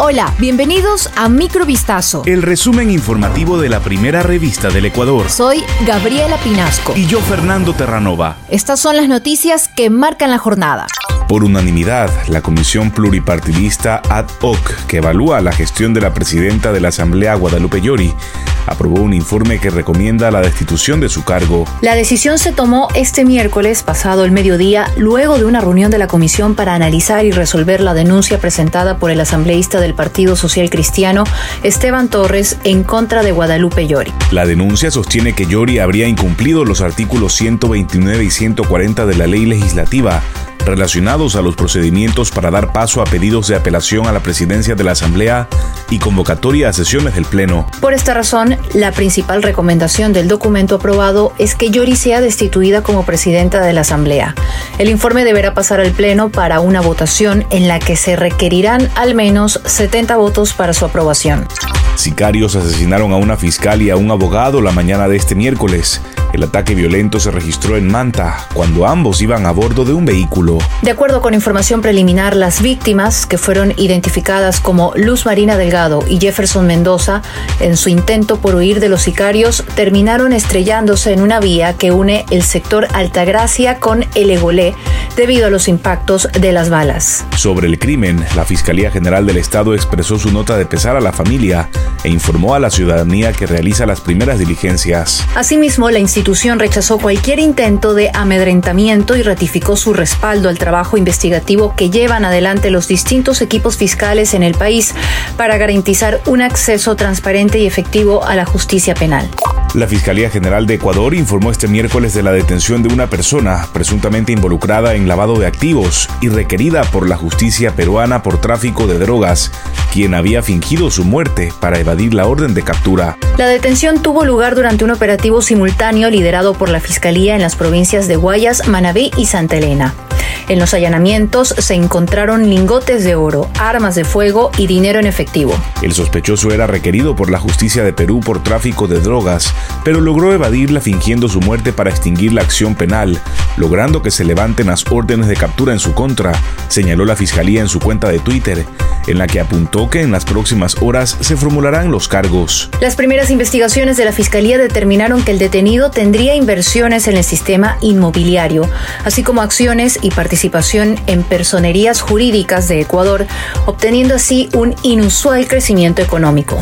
Hola, bienvenidos a Microvistazo. El resumen informativo de la primera revista del Ecuador. Soy Gabriela Pinasco. Y yo, Fernando Terranova. Estas son las noticias que marcan la jornada. Por unanimidad, la Comisión Pluripartidista Ad hoc, que evalúa la gestión de la presidenta de la Asamblea Guadalupe Llori, aprobó un informe que recomienda la destitución de su cargo. La decisión se tomó este miércoles pasado el mediodía, luego de una reunión de la comisión para analizar y resolver la denuncia presentada por el asambleísta del Partido Social Cristiano, Esteban Torres, en contra de Guadalupe Llori. La denuncia sostiene que Llori habría incumplido los artículos 129 y 140 de la ley legislativa relacionados a los procedimientos para dar paso a pedidos de apelación a la presidencia de la Asamblea y convocatoria a sesiones del Pleno. Por esta razón, la principal recomendación del documento aprobado es que Yori sea destituida como presidenta de la Asamblea. El informe deberá pasar al Pleno para una votación en la que se requerirán al menos 70 votos para su aprobación. Sicarios asesinaron a una fiscal y a un abogado la mañana de este miércoles. El ataque violento se registró en Manta cuando ambos iban a bordo de un vehículo. De acuerdo con información preliminar, las víctimas, que fueron identificadas como Luz Marina Delgado y Jefferson Mendoza, en su intento por huir de los sicarios, terminaron estrellándose en una vía que une el sector Altagracia con El Egolé debido a los impactos de las balas. Sobre el crimen, la Fiscalía General del Estado expresó su nota de pesar a la familia e informó a la ciudadanía que realiza las primeras diligencias. Asimismo, la institución rechazó cualquier intento de amedrentamiento y ratificó su respaldo al trabajo investigativo que llevan adelante los distintos equipos fiscales en el país para garantizar un acceso transparente y efectivo a la justicia penal. La Fiscalía General de Ecuador informó este miércoles de la detención de una persona presuntamente involucrada en lavado de activos y requerida por la justicia peruana por tráfico de drogas, quien había fingido su muerte para evadir la orden de captura. La detención tuvo lugar durante un operativo simultáneo liderado por la Fiscalía en las provincias de Guayas, Manabí y Santa Elena. En los allanamientos se encontraron lingotes de oro, armas de fuego y dinero en efectivo. El sospechoso era requerido por la justicia de Perú por tráfico de drogas, pero logró evadirla fingiendo su muerte para extinguir la acción penal, logrando que se levanten las órdenes de captura en su contra, señaló la fiscalía en su cuenta de Twitter en la que apuntó que en las próximas horas se formularán los cargos. Las primeras investigaciones de la Fiscalía determinaron que el detenido tendría inversiones en el sistema inmobiliario, así como acciones y participación en personerías jurídicas de Ecuador, obteniendo así un inusual crecimiento económico.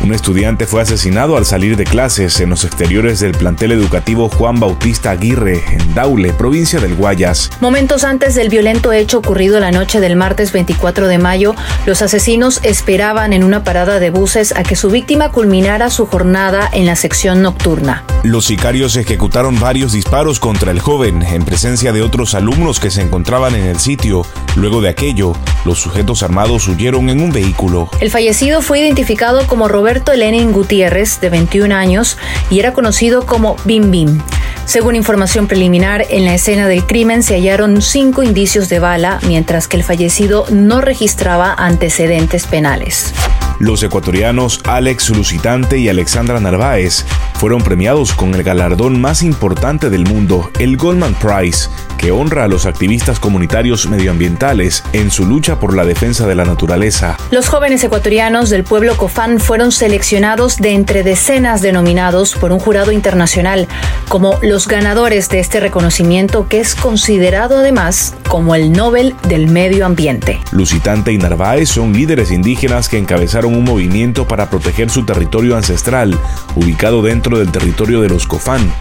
Un estudiante fue asesinado al salir de clases en los exteriores del plantel educativo Juan Bautista Aguirre, en Daule, provincia del Guayas. Momentos antes del violento hecho ocurrido la noche del martes 24 de mayo, los asesinos esperaban en una parada de buses a que su víctima culminara su jornada en la sección nocturna. Los sicarios ejecutaron varios disparos contra el joven en presencia de otros alumnos que se encontraban en el sitio. Luego de aquello, los sujetos armados huyeron en un vehículo. El fallecido fue identificado como Roberto Elenin Gutiérrez, de 21 años, y era conocido como Bim Bim. Según información preliminar, en la escena del crimen se hallaron cinco indicios de bala, mientras que el fallecido no registraba antecedentes penales. Los ecuatorianos Alex Lucitante y Alexandra Narváez fueron premiados con el galardón más importante del mundo, el Goldman Prize, que honra a los activistas comunitarios medioambientales en su lucha por la defensa de la naturaleza. Los jóvenes ecuatorianos del pueblo Cofán fueron seleccionados de entre decenas de nominados por un jurado internacional como los ganadores de este reconocimiento que es considerado además como el Nobel del Medio Ambiente. Lucitante y Narváez son líderes indígenas que encabezaron un movimiento para proteger su territorio ancestral, ubicado dentro del territorio de los Cofán,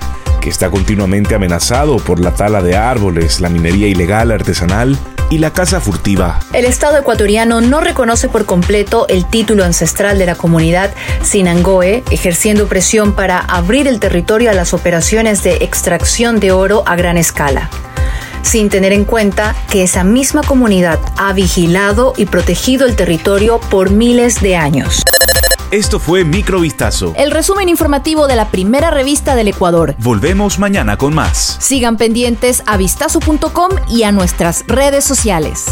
que está continuamente amenazado por la tala de árboles, la minería ilegal artesanal y la caza furtiva. El Estado ecuatoriano no reconoce por completo el título ancestral de la comunidad Sinangoe, ejerciendo presión para abrir el territorio a las operaciones de extracción de oro a gran escala sin tener en cuenta que esa misma comunidad ha vigilado y protegido el territorio por miles de años. Esto fue Microvistazo. El resumen informativo de la primera revista del Ecuador. Volvemos mañana con más. Sigan pendientes a vistazo.com y a nuestras redes sociales.